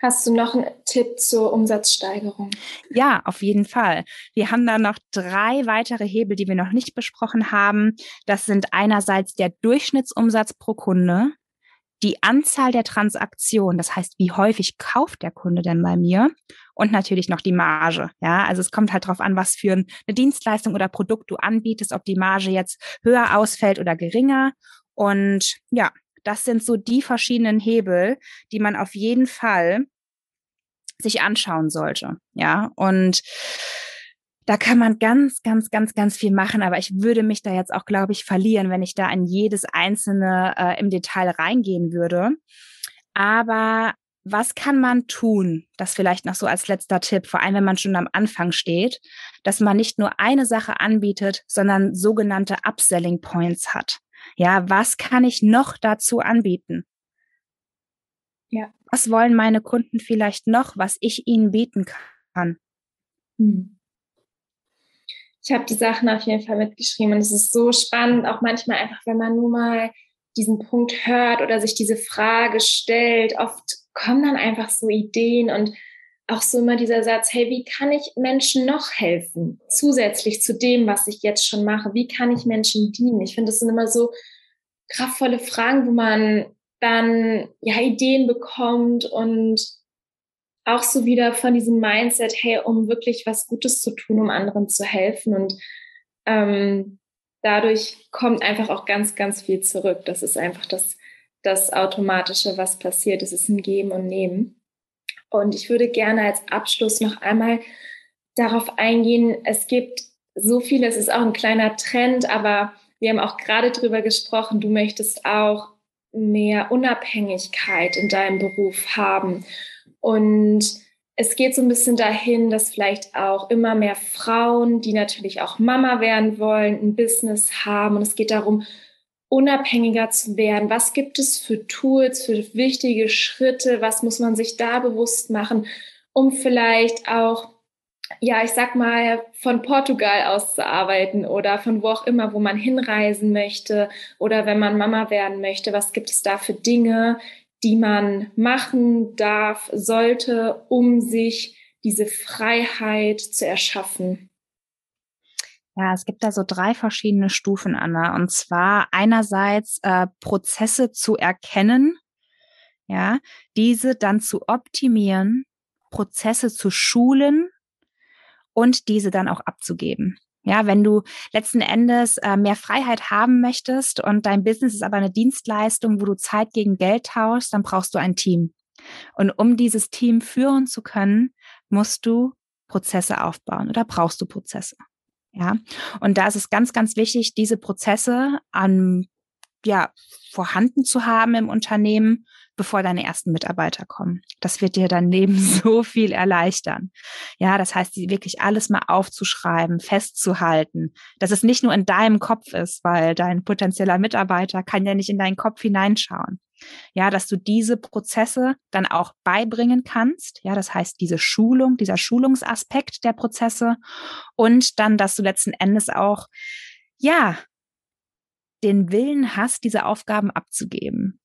Speaker 3: Hast du noch einen Tipp zur Umsatzsteigerung?
Speaker 2: Ja, auf jeden Fall. Wir haben da noch drei weitere Hebel, die wir noch nicht besprochen haben. Das sind einerseits der Durchschnittsumsatz pro Kunde, die Anzahl der Transaktionen, das heißt, wie häufig kauft der Kunde denn bei mir und natürlich noch die Marge. Ja, also es kommt halt darauf an, was für eine Dienstleistung oder Produkt du anbietest, ob die Marge jetzt höher ausfällt oder geringer. Und ja, das sind so die verschiedenen Hebel, die man auf jeden Fall sich anschauen sollte. Ja, und da kann man ganz, ganz, ganz, ganz viel machen, aber ich würde mich da jetzt auch, glaube ich, verlieren, wenn ich da in jedes einzelne äh, im Detail reingehen würde. Aber was kann man tun? Das vielleicht noch so als letzter Tipp, vor allem wenn man schon am Anfang steht, dass man nicht nur eine Sache anbietet, sondern sogenannte Upselling Points hat. Ja, was kann ich noch dazu anbieten? Ja. Was wollen meine Kunden vielleicht noch, was ich ihnen bieten kann? Hm.
Speaker 3: Ich habe die Sachen auf jeden Fall mitgeschrieben und es ist so spannend, auch manchmal einfach, wenn man nur mal diesen Punkt hört oder sich diese Frage stellt. Oft kommen dann einfach so Ideen und auch so immer dieser Satz, hey, wie kann ich Menschen noch helfen? Zusätzlich zu dem, was ich jetzt schon mache. Wie kann ich Menschen dienen? Ich finde, das sind immer so kraftvolle Fragen, wo man dann ja Ideen bekommt und auch so wieder von diesem Mindset, hey, um wirklich was Gutes zu tun, um anderen zu helfen. Und ähm, dadurch kommt einfach auch ganz, ganz viel zurück. Das ist einfach das, das Automatische, was passiert. Es ist ein Geben und Nehmen. Und ich würde gerne als Abschluss noch einmal darauf eingehen, es gibt so viele, es ist auch ein kleiner Trend, aber wir haben auch gerade darüber gesprochen, du möchtest auch mehr Unabhängigkeit in deinem Beruf haben. Und es geht so ein bisschen dahin, dass vielleicht auch immer mehr Frauen, die natürlich auch Mama werden wollen, ein Business haben. Und es geht darum, unabhängiger zu werden? Was gibt es für Tools, für wichtige Schritte? Was muss man sich da bewusst machen, um vielleicht auch, ja, ich sag mal, von Portugal aus zu arbeiten oder von wo auch immer, wo man hinreisen möchte oder wenn man Mama werden möchte? Was gibt es da für Dinge, die man machen darf, sollte, um sich diese Freiheit zu erschaffen?
Speaker 2: Ja, es gibt da so drei verschiedene Stufen, Anna. Und zwar einerseits äh, Prozesse zu erkennen, ja, diese dann zu optimieren, Prozesse zu schulen und diese dann auch abzugeben. Ja, wenn du letzten Endes äh, mehr Freiheit haben möchtest und dein Business ist aber eine Dienstleistung, wo du Zeit gegen Geld tauschst, dann brauchst du ein Team. Und um dieses Team führen zu können, musst du Prozesse aufbauen oder brauchst du Prozesse. Ja, und da ist es ganz, ganz wichtig, diese Prozesse an, ja, vorhanden zu haben im Unternehmen, bevor deine ersten Mitarbeiter kommen. Das wird dir dein Leben so viel erleichtern. Ja, das heißt, wirklich alles mal aufzuschreiben, festzuhalten, dass es nicht nur in deinem Kopf ist, weil dein potenzieller Mitarbeiter kann ja nicht in deinen Kopf hineinschauen. Ja, dass du diese Prozesse dann auch beibringen kannst. Ja, das heißt, diese Schulung, dieser Schulungsaspekt der Prozesse und dann, dass du letzten Endes auch, ja, den Willen hast, diese Aufgaben abzugeben.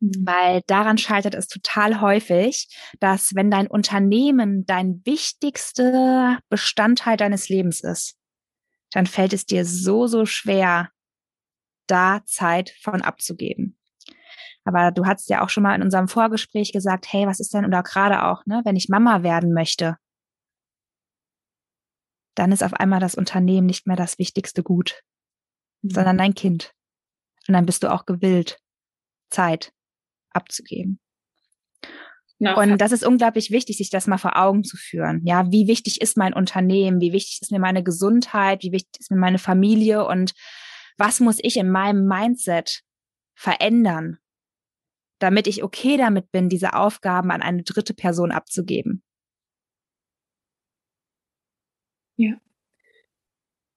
Speaker 2: Mhm. Weil daran scheitert es total häufig, dass wenn dein Unternehmen dein wichtigster Bestandteil deines Lebens ist, dann fällt es dir so, so schwer, da Zeit von abzugeben. Aber du hast ja auch schon mal in unserem Vorgespräch gesagt, hey, was ist denn, oder gerade auch, ne, wenn ich Mama werden möchte, dann ist auf einmal das Unternehmen nicht mehr das wichtigste Gut, mhm. sondern dein Kind. Und dann bist du auch gewillt, Zeit abzugeben. No, und das ist unglaublich wichtig, sich das mal vor Augen zu führen. Ja, wie wichtig ist mein Unternehmen? Wie wichtig ist mir meine Gesundheit? Wie wichtig ist mir meine Familie? Und was muss ich in meinem Mindset verändern, damit ich okay damit bin, diese Aufgaben an eine dritte Person abzugeben?
Speaker 3: Ja.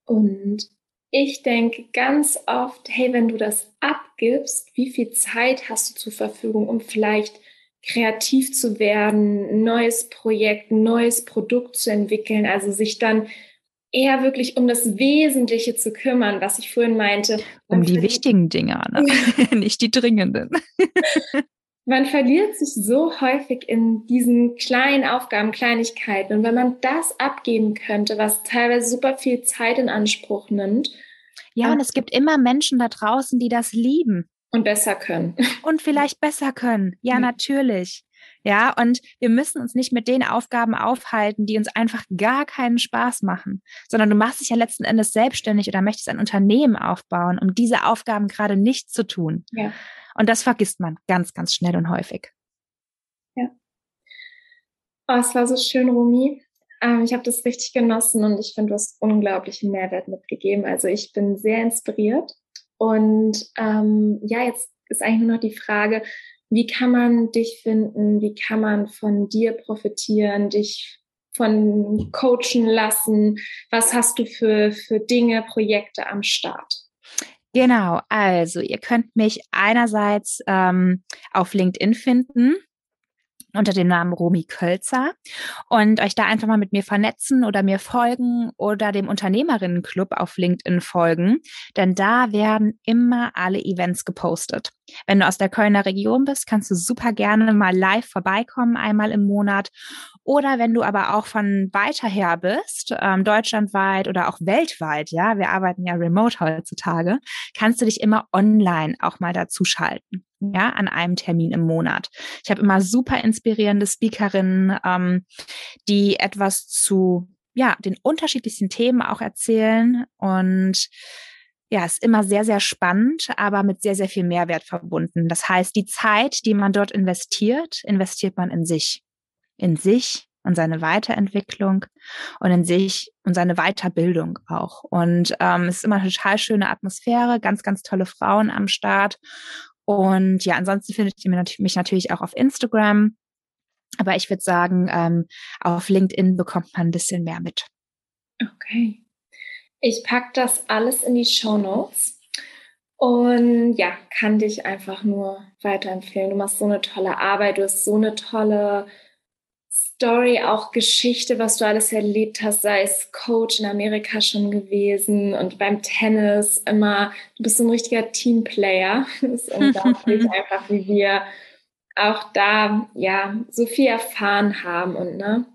Speaker 3: Und ich denke ganz oft, hey, wenn du das abgibst, wie viel Zeit hast du zur Verfügung, um vielleicht kreativ zu werden, ein neues Projekt, ein neues Produkt zu entwickeln, also sich dann eher wirklich um das Wesentliche zu kümmern, was ich vorhin meinte.
Speaker 2: Um die wichtigen Dinge, ne? nicht die dringenden.
Speaker 3: man verliert sich so häufig in diesen kleinen Aufgaben, Kleinigkeiten. Und wenn man das abgeben könnte, was teilweise super viel Zeit in Anspruch nimmt,
Speaker 2: ja, und es gibt immer Menschen da draußen, die das lieben.
Speaker 3: Und besser können.
Speaker 2: Und vielleicht besser können. Ja, natürlich. Ja, und wir müssen uns nicht mit den Aufgaben aufhalten, die uns einfach gar keinen Spaß machen, sondern du machst dich ja letzten Endes selbstständig oder möchtest ein Unternehmen aufbauen, um diese Aufgaben gerade nicht zu tun. Ja. Und das vergisst man ganz, ganz schnell und häufig.
Speaker 3: Ja. Oh, es war so schön, Rumi. Ähm, ich habe das richtig genossen und ich finde, du hast unglaublichen Mehrwert mitgegeben. Also ich bin sehr inspiriert. Und ähm, ja, jetzt ist eigentlich nur noch die Frage, wie kann man dich finden? Wie kann man von dir profitieren, dich von coachen lassen? Was hast du für, für Dinge, Projekte am Start?
Speaker 2: Genau, also ihr könnt mich einerseits ähm, auf LinkedIn finden unter dem Namen Romy Kölzer und euch da einfach mal mit mir vernetzen oder mir folgen oder dem Unternehmerinnenclub auf LinkedIn folgen, denn da werden immer alle Events gepostet. Wenn du aus der Kölner Region bist, kannst du super gerne mal live vorbeikommen, einmal im Monat. Oder wenn du aber auch von weiter her bist, ähm, deutschlandweit oder auch weltweit, ja, wir arbeiten ja remote heutzutage, kannst du dich immer online auch mal dazu schalten ja, an einem Termin im Monat. Ich habe immer super inspirierende Speakerinnen, ähm, die etwas zu ja, den unterschiedlichsten Themen auch erzählen und ja, ist immer sehr, sehr spannend, aber mit sehr, sehr viel Mehrwert verbunden. Das heißt, die Zeit, die man dort investiert, investiert man in sich. In sich und seine Weiterentwicklung und in sich und seine Weiterbildung auch. Und ähm, es ist immer eine total schöne Atmosphäre, ganz, ganz tolle Frauen am Start. Und ja, ansonsten findet ihr mich natürlich auch auf Instagram. Aber ich würde sagen, ähm, auf LinkedIn bekommt man ein bisschen mehr mit.
Speaker 3: Okay. Ich packe das alles in die Show Notes. Und ja, kann dich einfach nur weiterempfehlen. Du machst so eine tolle Arbeit, du hast so eine tolle Story, auch Geschichte, was du alles erlebt hast, sei es Coach in Amerika schon gewesen und beim Tennis immer, du bist so ein richtiger Teamplayer. Das ist unglaublich einfach, wie wir auch da, ja, so viel erfahren haben und, ne,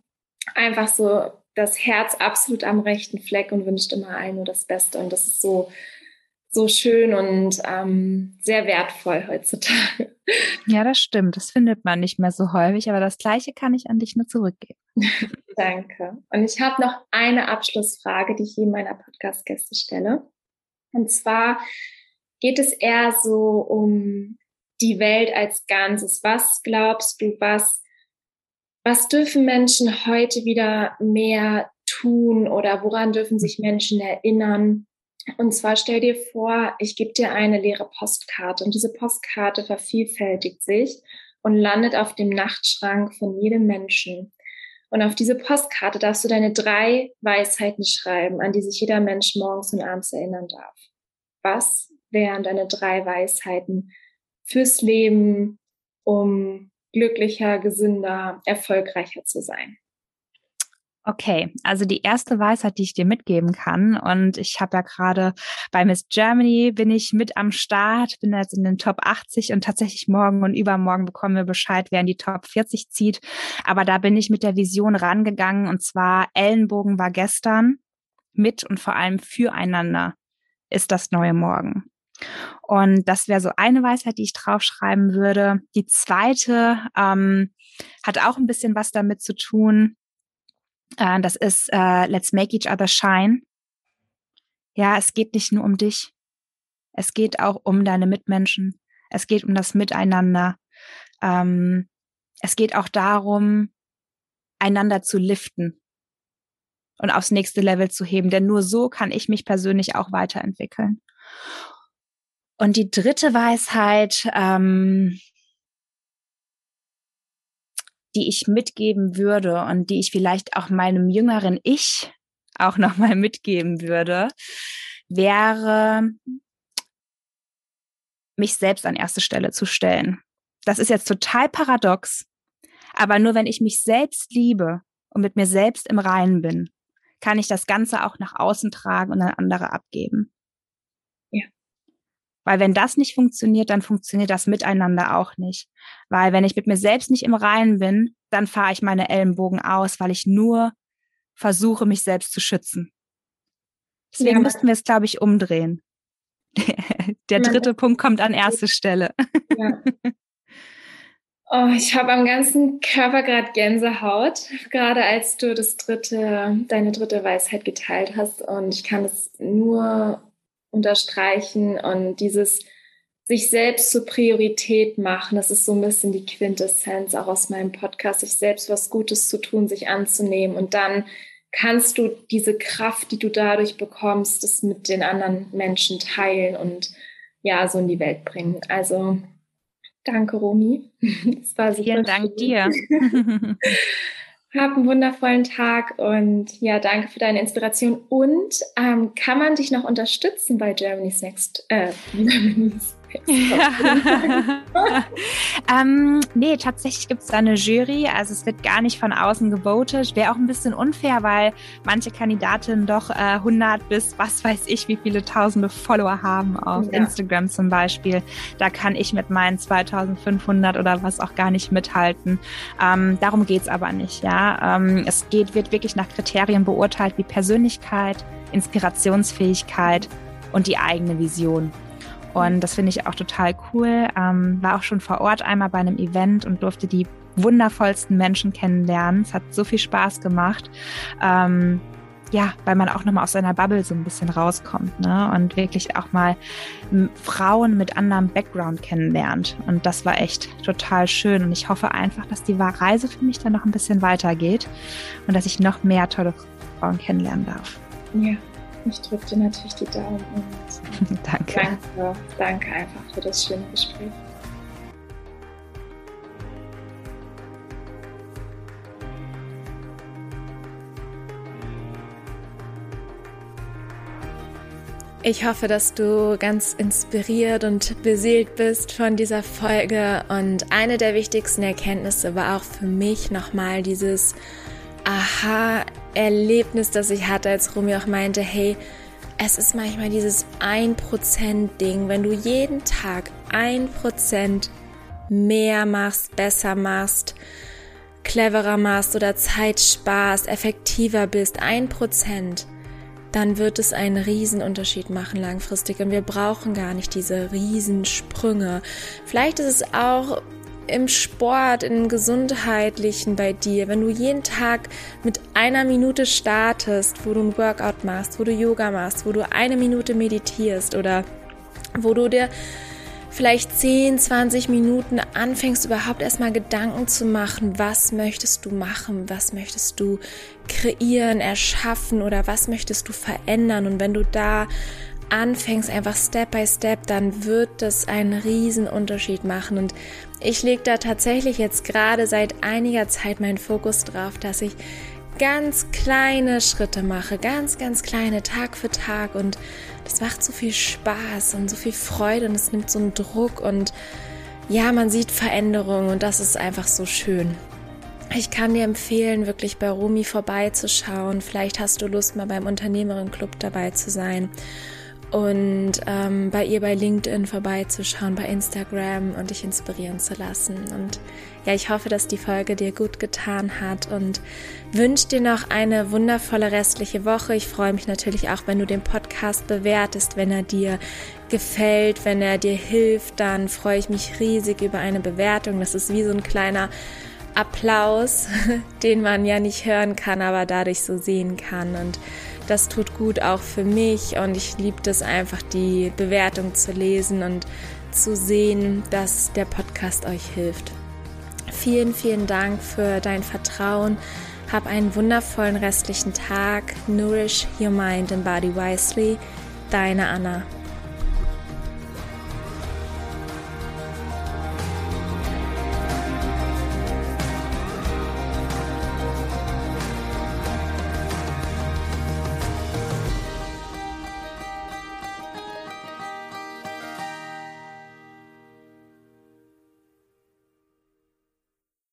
Speaker 3: einfach so das Herz absolut am rechten Fleck und wünscht immer allen nur das Beste und das ist so, so schön und ähm, sehr wertvoll heutzutage.
Speaker 2: Ja, das stimmt. Das findet man nicht mehr so häufig, aber das Gleiche kann ich an dich nur zurückgeben.
Speaker 3: Danke. Und ich habe noch eine Abschlussfrage, die ich jedem meiner Podcast-Gäste stelle. Und zwar geht es eher so um die Welt als Ganzes. Was glaubst du, was, was dürfen Menschen heute wieder mehr tun oder woran dürfen sich Menschen erinnern? Und zwar stell dir vor, ich gebe dir eine leere Postkarte und diese Postkarte vervielfältigt sich und landet auf dem Nachtschrank von jedem Menschen. Und auf diese Postkarte darfst du deine drei Weisheiten schreiben, an die sich jeder Mensch morgens und abends erinnern darf. Was wären deine drei Weisheiten fürs Leben, um glücklicher, gesünder, erfolgreicher zu sein?
Speaker 2: Okay, also die erste Weisheit, die ich dir mitgeben kann, und ich habe ja gerade bei Miss Germany bin ich mit am Start, bin jetzt in den Top 80 und tatsächlich morgen und übermorgen bekommen wir Bescheid, wer in die Top 40 zieht. Aber da bin ich mit der Vision rangegangen und zwar Ellenbogen war gestern, mit und vor allem füreinander ist das neue Morgen. Und das wäre so eine Weisheit, die ich draufschreiben würde. Die zweite ähm, hat auch ein bisschen was damit zu tun, äh, das ist äh, Let's Make Each Other Shine. Ja, es geht nicht nur um dich. Es geht auch um deine Mitmenschen. Es geht um das Miteinander. Ähm, es geht auch darum, einander zu liften und aufs nächste Level zu heben. Denn nur so kann ich mich persönlich auch weiterentwickeln. Und die dritte Weisheit, ähm, die ich mitgeben würde und die ich vielleicht auch meinem jüngeren Ich auch nochmal mitgeben würde, wäre, mich selbst an erste Stelle zu stellen. Das ist jetzt total paradox, aber nur wenn ich mich selbst liebe und mit mir selbst im Reinen bin, kann ich das Ganze auch nach außen tragen und an andere abgeben. Weil wenn das nicht funktioniert, dann funktioniert das miteinander auch nicht. Weil wenn ich mit mir selbst nicht im Reinen bin, dann fahre ich meine Ellenbogen aus, weil ich nur versuche, mich selbst zu schützen. Deswegen ja. müssten wir es, glaube ich, umdrehen. Der dritte ja. Punkt kommt an erste Stelle. Ja.
Speaker 3: Oh, ich habe am ganzen Körper gerade Gänsehaut, gerade als du das dritte, deine dritte Weisheit geteilt hast. Und ich kann es nur unterstreichen und dieses sich selbst zur Priorität machen, das ist so ein bisschen die Quintessenz auch aus meinem Podcast, sich selbst was Gutes zu tun, sich anzunehmen und dann kannst du diese Kraft, die du dadurch bekommst, das mit den anderen Menschen teilen und ja, so in die Welt bringen. Also danke, Romi.
Speaker 2: Das war super Vielen Dank dir.
Speaker 3: Hab einen wundervollen Tag und ja, danke für deine Inspiration. Und ähm, kann man dich noch unterstützen bei Germany's Next? Äh, Germany's
Speaker 2: ähm, nee, tatsächlich gibt es da eine Jury. Also es wird gar nicht von außen gewotet. Wäre auch ein bisschen unfair, weil manche Kandidatinnen doch äh, 100 bis was weiß ich, wie viele tausende Follower haben auf ja. Instagram zum Beispiel. Da kann ich mit meinen 2500 oder was auch gar nicht mithalten. Ähm, darum geht's aber nicht. Ja, ähm, Es geht, wird wirklich nach Kriterien beurteilt wie Persönlichkeit, Inspirationsfähigkeit und die eigene Vision. Und das finde ich auch total cool. Ähm, war auch schon vor Ort einmal bei einem Event und durfte die wundervollsten Menschen kennenlernen. Es hat so viel Spaß gemacht. Ähm, ja, weil man auch nochmal aus seiner Bubble so ein bisschen rauskommt, ne? Und wirklich auch mal Frauen mit anderem Background kennenlernt. Und das war echt total schön. Und ich hoffe einfach, dass die Reise für mich dann noch ein bisschen weitergeht und dass ich noch mehr tolle Frauen kennenlernen darf.
Speaker 3: Ja, ich drücke dir natürlich die Daumen und
Speaker 2: danke.
Speaker 3: danke. Danke einfach für das schöne Gespräch. Ich hoffe, dass du ganz inspiriert und beseelt bist von dieser Folge. Und eine der wichtigsten Erkenntnisse war auch für mich nochmal dieses Aha-Erlebnis, das ich hatte, als Romy auch meinte, hey, es ist manchmal dieses 1%-Ding, wenn du jeden Tag 1% mehr machst, besser machst, cleverer machst oder Zeit sparst, effektiver bist, 1%, dann wird es einen Riesenunterschied machen langfristig und wir brauchen gar nicht diese Riesensprünge. Vielleicht ist es auch im Sport, im Gesundheitlichen bei dir, wenn du jeden Tag mit einer Minute startest, wo du ein Workout machst, wo du Yoga machst, wo du eine Minute meditierst oder wo du dir vielleicht 10, 20 Minuten anfängst, überhaupt erstmal Gedanken zu machen, was möchtest du machen, was möchtest du kreieren, erschaffen oder was möchtest du verändern. Und wenn du da
Speaker 1: anfängst, einfach Step by Step, dann wird das einen riesen Unterschied machen. Und ich lege da tatsächlich jetzt gerade seit einiger Zeit meinen Fokus drauf, dass ich ganz kleine Schritte mache, ganz, ganz kleine, Tag für Tag. Und das macht so viel Spaß und so viel Freude und es nimmt so einen Druck und ja, man sieht Veränderungen und das ist einfach so schön. Ich kann dir empfehlen, wirklich bei Rumi vorbeizuschauen. Vielleicht hast du Lust, mal beim Unternehmerin Club dabei zu sein und ähm, bei ihr bei LinkedIn vorbeizuschauen, bei Instagram und dich inspirieren zu lassen. Und ja, ich hoffe, dass die Folge dir gut getan hat und wünsche dir noch eine wundervolle restliche Woche. Ich freue mich natürlich auch, wenn du den Podcast bewertest, wenn er dir gefällt, wenn er dir hilft, dann freue ich mich riesig über eine Bewertung. Das ist wie so ein kleiner Applaus, den man ja nicht hören kann, aber dadurch so sehen kann und das tut gut auch für mich und ich liebe es einfach, die Bewertung zu lesen und zu sehen, dass der Podcast euch hilft. Vielen, vielen Dank für dein Vertrauen. Hab einen wundervollen restlichen Tag. Nourish your mind and body wisely. Deine Anna.